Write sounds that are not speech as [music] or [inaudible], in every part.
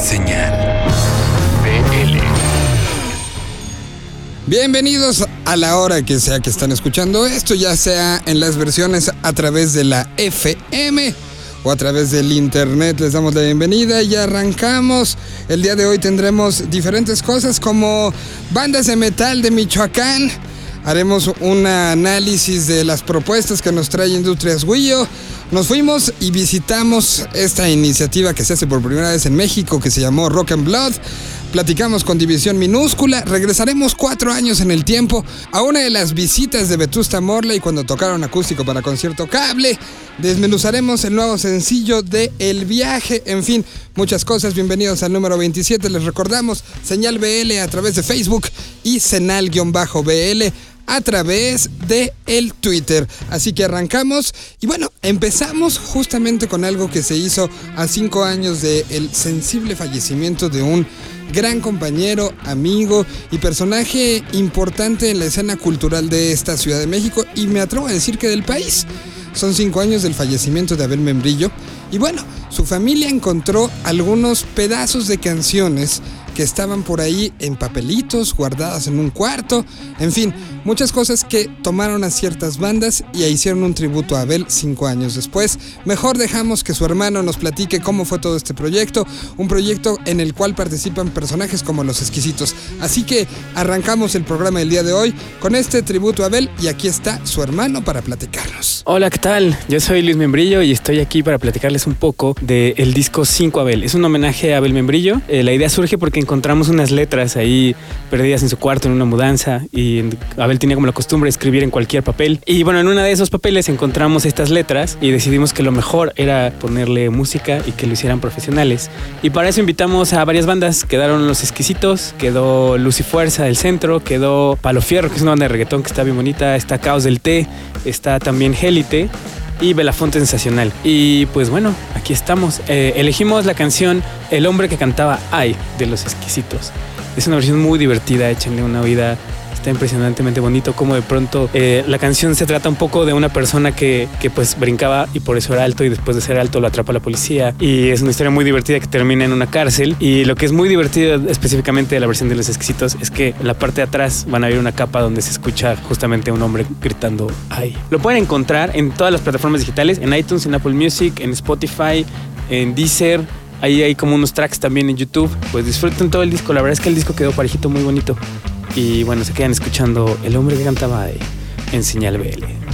Señal BL. Bienvenidos a la hora que sea que están escuchando esto, ya sea en las versiones a través de la FM o a través del internet. Les damos la bienvenida y arrancamos. El día de hoy tendremos diferentes cosas como bandas de metal de Michoacán. Haremos un análisis de las propuestas que nos trae Industrias Guillo. Nos fuimos y visitamos esta iniciativa que se hace por primera vez en México que se llamó Rock and Blood. Platicamos con División Minúscula, regresaremos cuatro años en el tiempo a una de las visitas de Vetusta Morley cuando tocaron acústico para concierto cable. Desmenuzaremos el nuevo sencillo de El Viaje, en fin, muchas cosas. Bienvenidos al número 27, les recordamos Señal BL a través de Facebook y Senal-BL a través de el Twitter. Así que arrancamos y bueno, empezamos justamente con algo que se hizo a cinco años del el sensible fallecimiento de un gran compañero, amigo y personaje importante en la escena cultural de esta Ciudad de México y me atrevo a decir que del país. Son cinco años del fallecimiento de Abel Membrillo y bueno, su familia encontró algunos pedazos de canciones que estaban por ahí en papelitos, guardadas en un cuarto, en fin, muchas cosas que tomaron a ciertas bandas y hicieron un tributo a Abel cinco años después. Mejor dejamos que su hermano nos platique cómo fue todo este proyecto, un proyecto en el cual participan personajes como los exquisitos. Así que arrancamos el programa del día de hoy con este tributo a Abel y aquí está su hermano para platicarnos. Hola, ¿qué tal? Yo soy Luis Membrillo y estoy aquí para platicarles un poco del disco 5 Abel. Es un homenaje a Abel Membrillo. Eh, la idea surge porque encontramos unas letras ahí perdidas en su cuarto en una mudanza y Abel tenía como la costumbre de escribir en cualquier papel. Y bueno, en uno de esos papeles encontramos estas letras y decidimos que lo mejor era ponerle música y que lo hicieran profesionales. Y para eso invitamos a varias bandas. Quedaron Los Exquisitos, quedó Luz y Fuerza del Centro, quedó Palo Fierro, que es una banda de reggaetón que está bien bonita, está Caos del Té, está también Gélite y Belafonte Sensacional. Y pues bueno, aquí estamos. Eh, elegimos la canción El hombre que cantaba Ay de los exquisitos. Es una versión muy divertida, échenle una oída. Está impresionantemente bonito como de pronto eh, la canción se trata un poco de una persona que, que, pues brincaba y por eso era alto y después de ser alto lo atrapa la policía y es una historia muy divertida que termina en una cárcel y lo que es muy divertido específicamente de la versión de los exquisitos es que en la parte de atrás van a ver una capa donde se escucha justamente un hombre gritando ay. Lo pueden encontrar en todas las plataformas digitales, en iTunes, en Apple Music, en Spotify, en Deezer, Ahí hay como unos tracks también en YouTube. Pues disfruten todo el disco. La verdad es que el disco quedó parejito, muy bonito. Y bueno, se quedan escuchando El hombre que cantaba en Señal BL.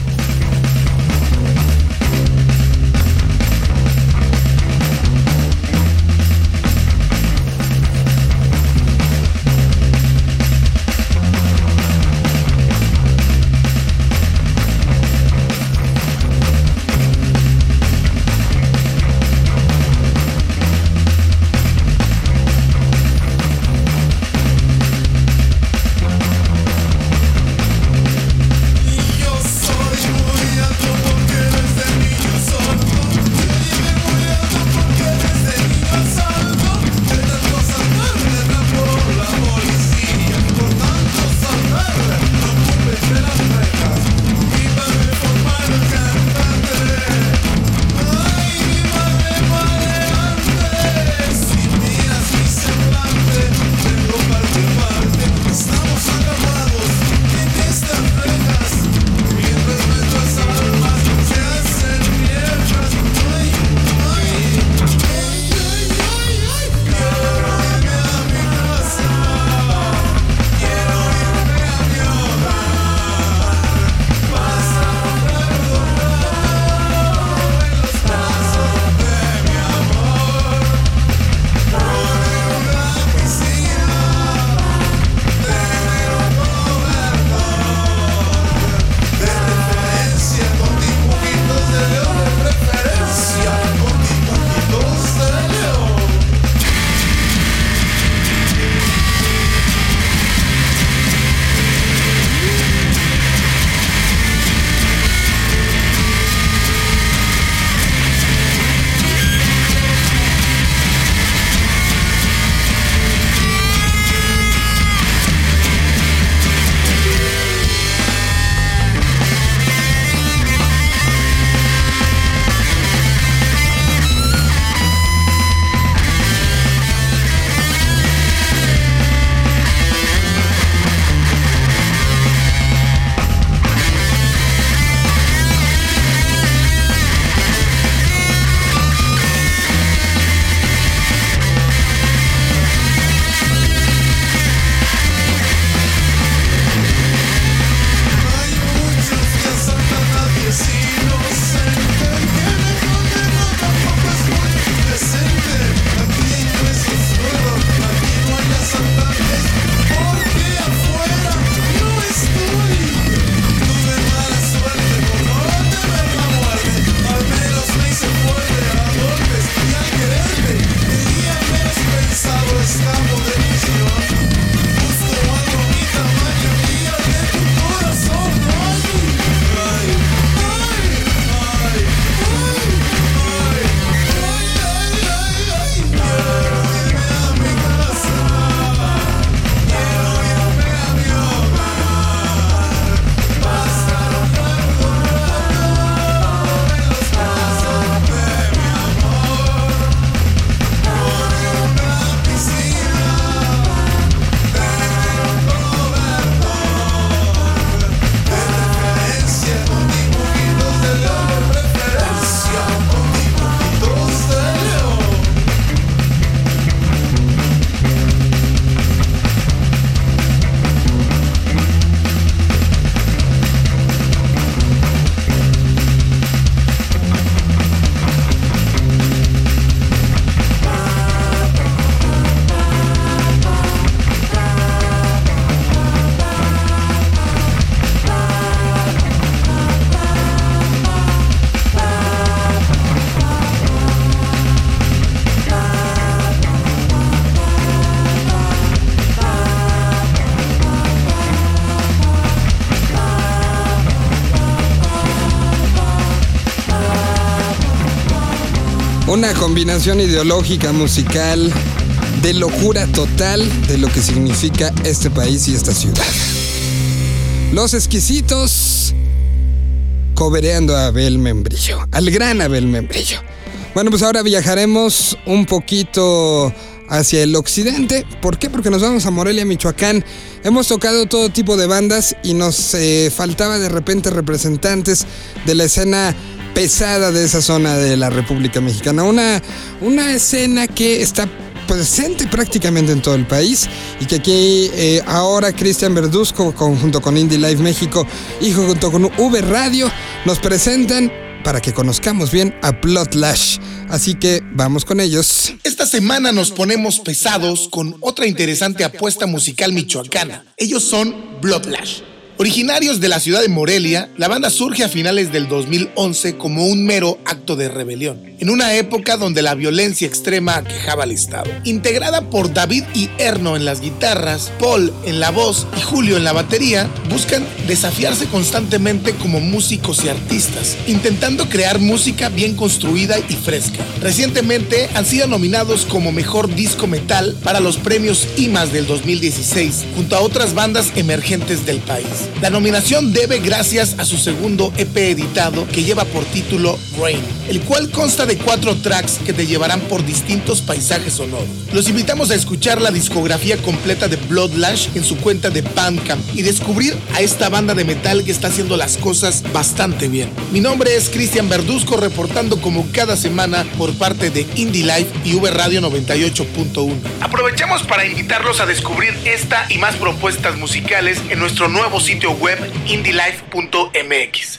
Una combinación ideológica, musical, de locura total de lo que significa este país y esta ciudad. Los exquisitos cobereando a Abel Membrillo, al gran Abel Membrillo. Bueno, pues ahora viajaremos un poquito hacia el occidente. ¿Por qué? Porque nos vamos a Morelia, Michoacán. Hemos tocado todo tipo de bandas y nos eh, faltaba de repente representantes de la escena pesada de esa zona de la República Mexicana. Una, una escena que está presente prácticamente en todo el país y que aquí eh, ahora Cristian Verduzco junto con Indie Live México y junto con V Radio nos presentan para que conozcamos bien a Bloodlash. Así que vamos con ellos. Esta semana nos ponemos pesados con otra interesante apuesta musical michoacana. Ellos son Bloodlash. Originarios de la ciudad de Morelia, la banda surge a finales del 2011 como un mero acto de rebelión, en una época donde la violencia extrema aquejaba al Estado. Integrada por David y Erno en las guitarras, Paul en la voz y Julio en la batería, buscan desafiarse constantemente como músicos y artistas, intentando crear música bien construida y fresca. Recientemente han sido nominados como Mejor Disco Metal para los premios IMAS del 2016, junto a otras bandas emergentes del país. La nominación debe gracias a su segundo EP editado que lleva por título Rain, el cual consta de cuatro tracks que te llevarán por distintos paisajes sonoros. Los invitamos a escuchar la discografía completa de Bloodlash en su cuenta de Bandcamp y descubrir a esta banda de metal que está haciendo las cosas bastante bien. Mi nombre es Cristian Verduzco reportando como cada semana por parte de Indie Life y V Radio 98.1. Aprovechamos para invitarlos a descubrir esta y más propuestas musicales en nuestro nuevo sitio sitio web indielife.mx.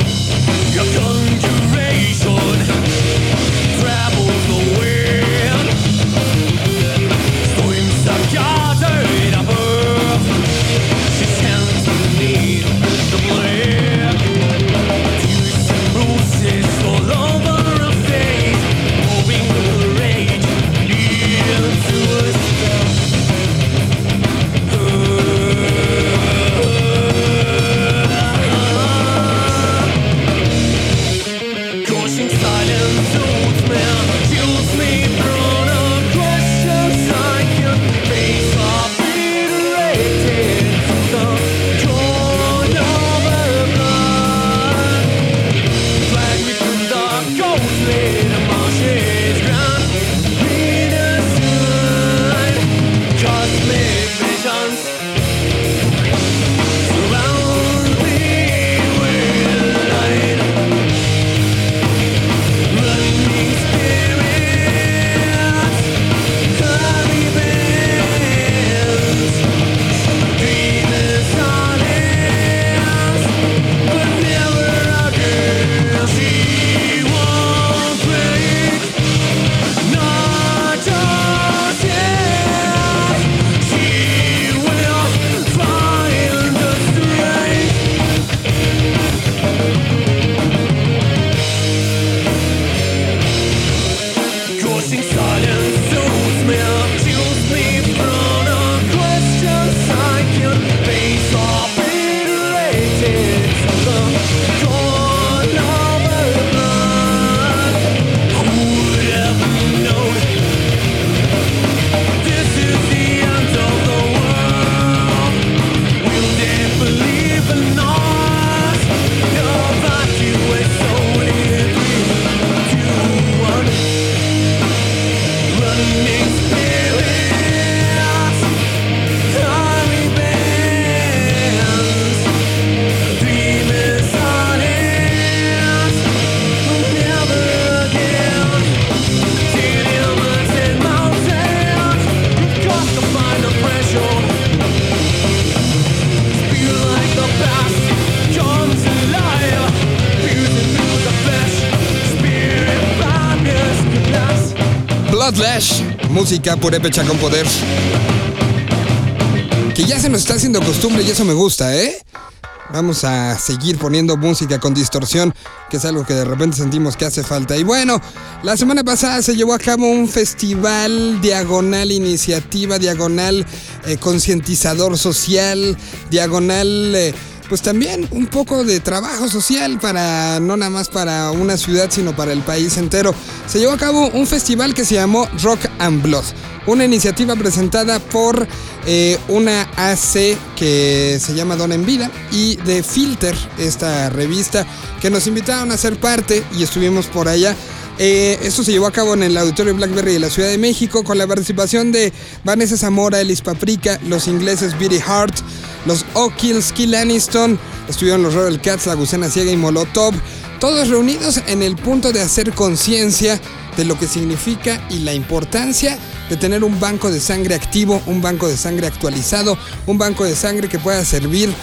música purépecha con poder. Que ya se nos está haciendo costumbre y eso me gusta, ¿eh? Vamos a seguir poniendo música con distorsión, que es algo que de repente sentimos que hace falta. Y bueno, la semana pasada se llevó a cabo un festival diagonal iniciativa, diagonal eh, concientizador social, diagonal... Eh, pues también un poco de trabajo social para no nada más para una ciudad, sino para el país entero. Se llevó a cabo un festival que se llamó Rock and Blood, una iniciativa presentada por eh, una AC que se llama Dona en Vida y de Filter, esta revista, que nos invitaron a ser parte y estuvimos por allá. Eh, esto se llevó a cabo en el Auditorio Blackberry de la Ciudad de México con la participación de Vanessa Zamora, Elis Paprika, los ingleses Beatty Hart, los O'Kills, Kill Aniston, estuvieron los Royal Cats, La Gusana Ciega y Molotov, todos reunidos en el punto de hacer conciencia de lo que significa y la importancia de tener un banco de sangre activo, un banco de sangre actualizado, un banco de sangre que pueda servir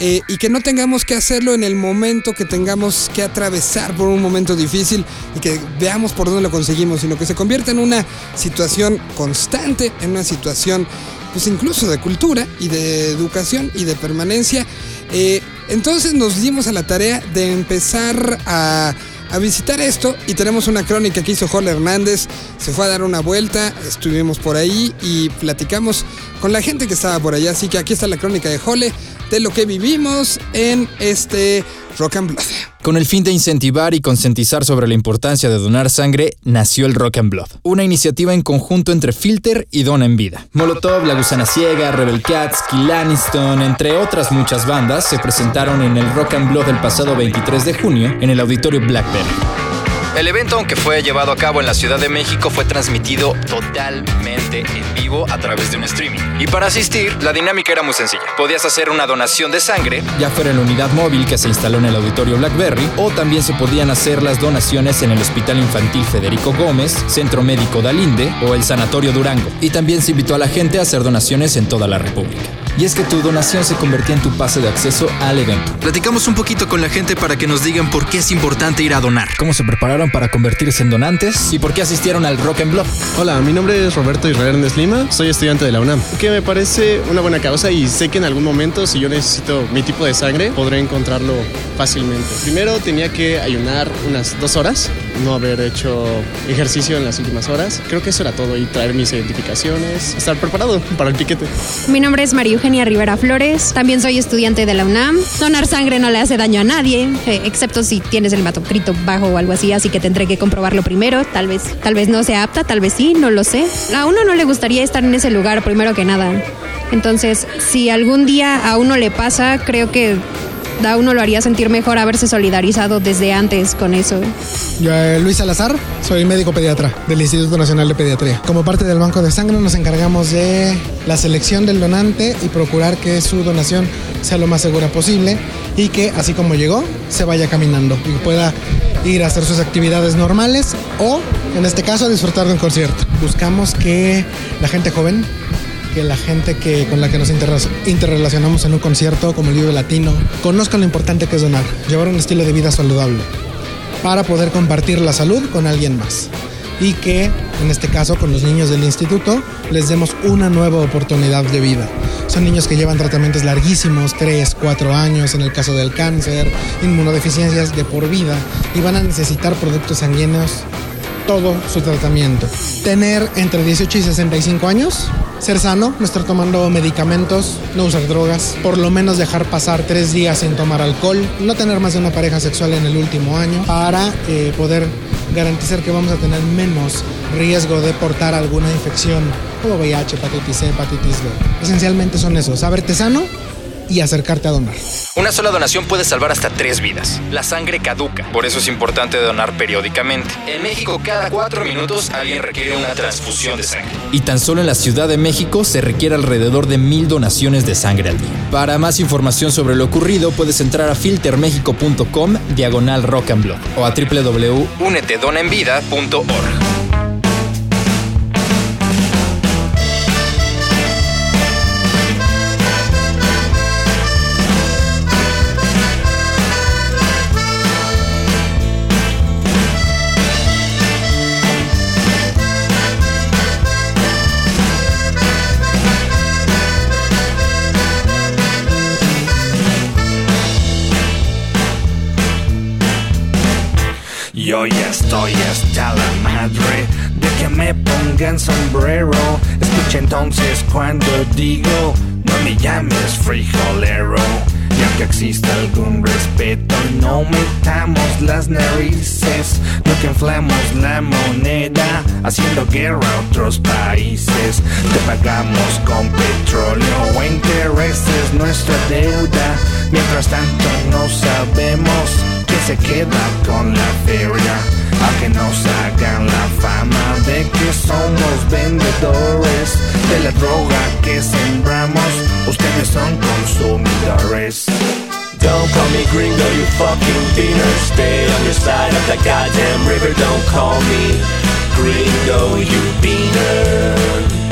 eh, y que no tengamos que hacerlo en el momento que tengamos que atravesar por un momento difícil y que veamos por dónde lo conseguimos, sino que se convierta en una situación constante, en una situación pues incluso de cultura y de educación y de permanencia. Eh, entonces nos dimos a la tarea de empezar a, a visitar esto y tenemos una crónica que hizo Jorge Hernández, se fue a dar una vuelta, estuvimos por ahí y platicamos con la gente que estaba por allá, así que aquí está la crónica de Jole de lo que vivimos en este Rock and Blood. Con el fin de incentivar y concientizar sobre la importancia de donar sangre, nació el Rock and Blood, una iniciativa en conjunto entre Filter y Dona en Vida. Molotov, La Gusana Ciega, Rebel Cats, Kill Aniston, entre otras muchas bandas, se presentaron en el Rock and Blood el pasado 23 de junio en el Auditorio Blackberry. El evento, aunque fue llevado a cabo en la Ciudad de México, fue transmitido totalmente en vivo a través de un streaming. Y para asistir, la dinámica era muy sencilla. Podías hacer una donación de sangre, ya fuera en la unidad móvil que se instaló en el auditorio Blackberry, o también se podían hacer las donaciones en el Hospital Infantil Federico Gómez, Centro Médico Dalinde o el Sanatorio Durango. Y también se invitó a la gente a hacer donaciones en toda la República. Y es que tu donación se convertía en tu pase de acceso al evento. Platicamos un poquito con la gente para que nos digan por qué es importante ir a donar, cómo se prepararon para convertirse en donantes y por qué asistieron al Rock and Blood. Hola, mi nombre es Roberto Israel Hernández Lima, soy estudiante de la UNAM, que me parece una buena causa y sé que en algún momento si yo necesito mi tipo de sangre podré encontrarlo fácilmente. Primero tenía que ayunar unas dos horas, no haber hecho ejercicio en las últimas horas. Creo que eso era todo y traer mis identificaciones, estar preparado [laughs] para el piquete. Mi nombre es María Eugenia Rivera Flores, también soy estudiante de la UNAM. Donar sangre no le hace daño a nadie, eh, excepto si tienes el hematocrito bajo o algo así, así que tendré que comprobarlo primero. Tal vez, tal vez no sea apta, tal vez sí, no lo sé. A uno no le gustaría estar en ese lugar primero que nada. Entonces, si algún día a uno le pasa, creo que a uno lo haría sentir mejor haberse solidarizado desde antes con eso. Yo, eh, Luis Salazar, soy médico pediatra del Instituto Nacional de Pediatría. Como parte del banco de sangre nos encargamos de la selección del donante y procurar que su donación sea lo más segura posible y que así como llegó, se vaya caminando y pueda ir a hacer sus actividades normales o, en este caso, a disfrutar de un concierto. Buscamos que la gente joven que la gente que, con la que nos interre- interrelacionamos en un concierto como el Vive Latino conozcan lo importante que es donar, llevar un estilo de vida saludable para poder compartir la salud con alguien más y que en este caso con los niños del instituto les demos una nueva oportunidad de vida. Son niños que llevan tratamientos larguísimos, 3, 4 años en el caso del cáncer, inmunodeficiencias de por vida y van a necesitar productos sanguíneos todo su tratamiento. Tener entre 18 y 65 años, ser sano, no estar tomando medicamentos, no usar drogas, por lo menos dejar pasar tres días sin tomar alcohol, no tener más de una pareja sexual en el último año para eh, poder garantizar que vamos a tener menos riesgo de portar alguna infección como VIH, hepatitis C, hepatitis B. Esencialmente son esos, saberte sano y acercarte a donar. Una sola donación puede salvar hasta tres vidas. La sangre caduca, por eso es importante donar periódicamente. En México, cada cuatro minutos alguien requiere una transfusión de sangre. Y tan solo en la Ciudad de México se requiere alrededor de mil donaciones de sangre al día. Para más información sobre lo ocurrido, puedes entrar a filtermexico.com diagonal rock and blood o a www.unetedonaenvida.org. Yo ya estoy hasta la madre de que me pongan sombrero. Escucha entonces cuando digo, no me llames frijolero. Ya que existe algún respeto, no metamos las narices, no que inflamos la moneda, haciendo guerra a otros países. Te pagamos con petróleo o intereses nuestra deuda. Mientras tanto no sabemos se queda con la feria. A que nos hagan la fama de que somos vendedores de la droga que sembramos. Ustedes son consumidores. Don't call me gringo, you fucking beaner. Stay on your side of the goddamn river. Don't call me gringo, you beaner.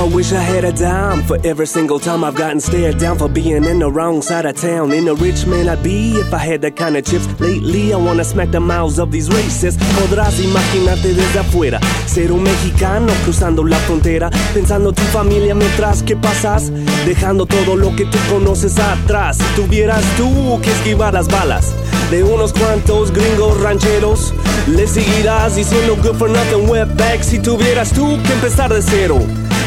I wish I had a dime for every single time I've gotten stared down for being in the wrong side of town. In a rich man I'd be if I had that kind of chips. Lately I wanna smack the mouths of these racists. Podrás imaginarte desde afuera ser un mexicano cruzando la frontera, pensando tu familia mientras que pasas, dejando todo lo que tú conoces atrás. Si tuvieras tú que esquivar las balas de unos cuantos gringos rancheros, le seguirás diciendo good for nothing wetback si tuvieras tú que empezar de cero.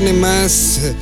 tiene más eh,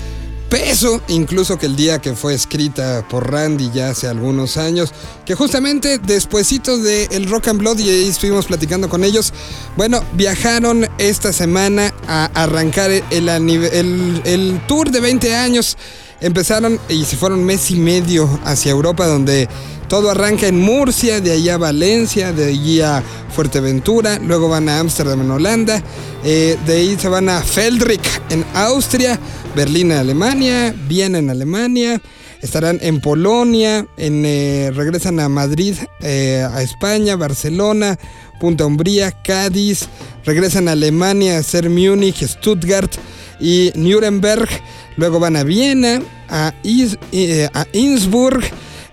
peso, incluso que el día que fue escrita por Randy ya hace algunos años, que justamente despuesito de el Rock and Blood y ahí estuvimos platicando con ellos, bueno, viajaron esta semana a arrancar el, el- el tour de 20 años. Empezaron y se fueron mes y medio hacia Europa donde todo arranca en Murcia, de allí a Valencia, de allí a Fuerteventura, luego van a Ámsterdam en Holanda, eh, de ahí se van a Feldrich en Austria, Berlín en Alemania, Viena en Alemania, estarán en Polonia, en, eh, regresan a Madrid, eh, a España, Barcelona, Punta Umbría, Cádiz, regresan a Alemania a hacer Múnich, Stuttgart y Nuremberg, luego van a Viena, a, Is- eh, Innsbruck,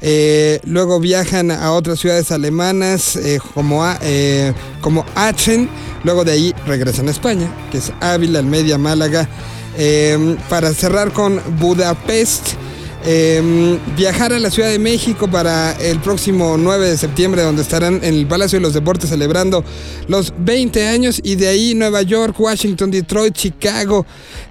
eh, luego viajan a otras ciudades alemanas eh, como, a- como Aachen. Luego de ahí regresan a España, que es Ávila, Almedia, Málaga. para cerrar con Budapest. Eh, viajar a la Ciudad de México para el próximo 9 de septiembre, donde estarán en el Palacio de los Deportes celebrando los 20 años. Y de ahí Nueva York, Washington, Detroit, Chicago,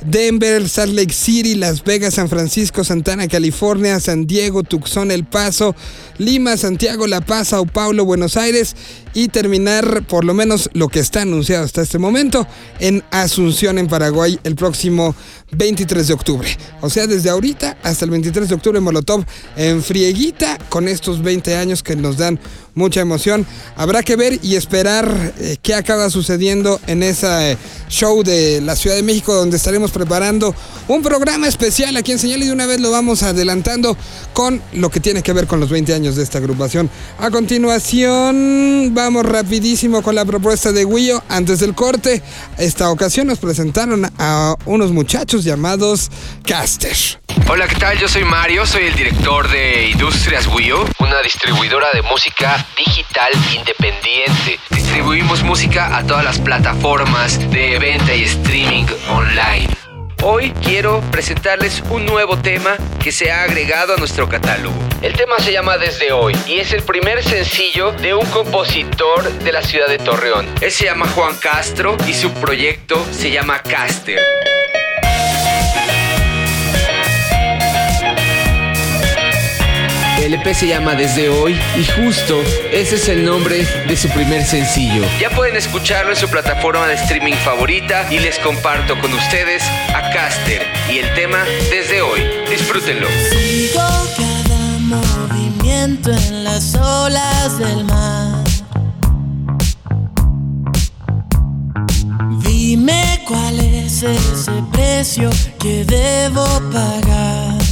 Denver, Salt Lake City, Las Vegas, San Francisco, Santana, California, San Diego, Tucson, El Paso, Lima, Santiago, La Paz, Sao Paulo, Buenos Aires y terminar por lo menos lo que está anunciado hasta este momento en Asunción, en Paraguay, el próximo 23 de octubre. O sea, desde ahorita hasta el 23 de octubre, Molotov en frieguita con estos 20 años que nos dan mucha emoción. Habrá que ver y esperar eh, qué acaba sucediendo en ese eh, show de la Ciudad de México, donde estaremos preparando un programa especial aquí en Señal y de una vez lo vamos adelantando con lo que tiene que ver con los 20 años de esta agrupación. A continuación, vamos rapidísimo con la propuesta de Guillo. Antes del corte, esta ocasión nos presentaron a unos muchachos llamados Caster. Hola, ¿qué tal? Yo soy Mario, soy el director de Industrias Wio, una distribuidora de música digital independiente. distribuimos música a todas las plataformas de venta y streaming online. Hoy quiero presentarles un nuevo tema que se ha agregado a nuestro catálogo. El tema se llama Desde Hoy y es el primer sencillo de un compositor de la ciudad de Torreón. Él se llama Juan Castro y su proyecto se llama Caster. EP se llama Desde Hoy y justo ese es el nombre de su primer sencillo. Ya pueden escucharlo en su plataforma de streaming favorita y les comparto con ustedes a Caster y el tema Desde Hoy. Disfrútenlo. Sigo cada movimiento en las olas del mar. Dime cuál es ese precio que debo pagar.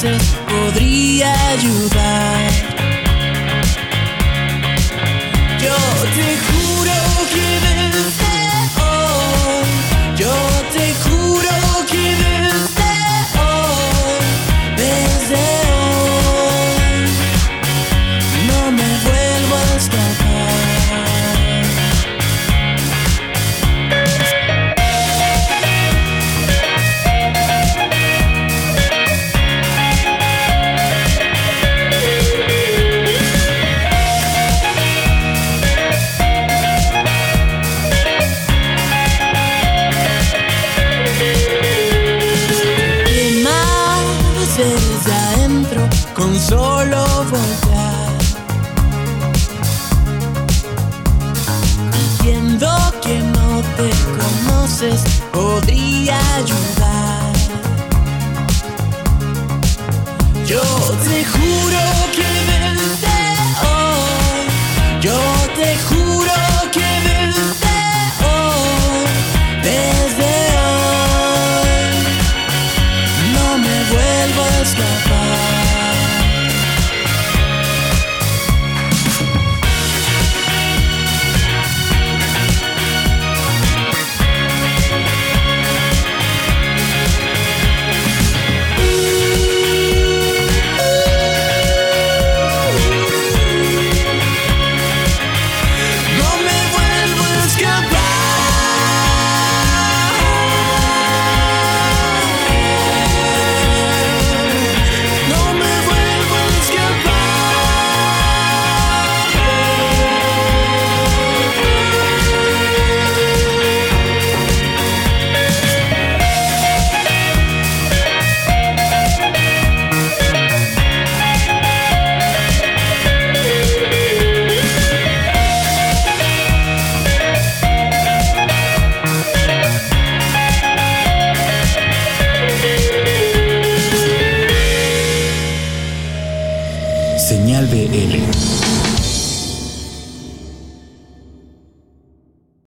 Podría ayudar. Yo te juro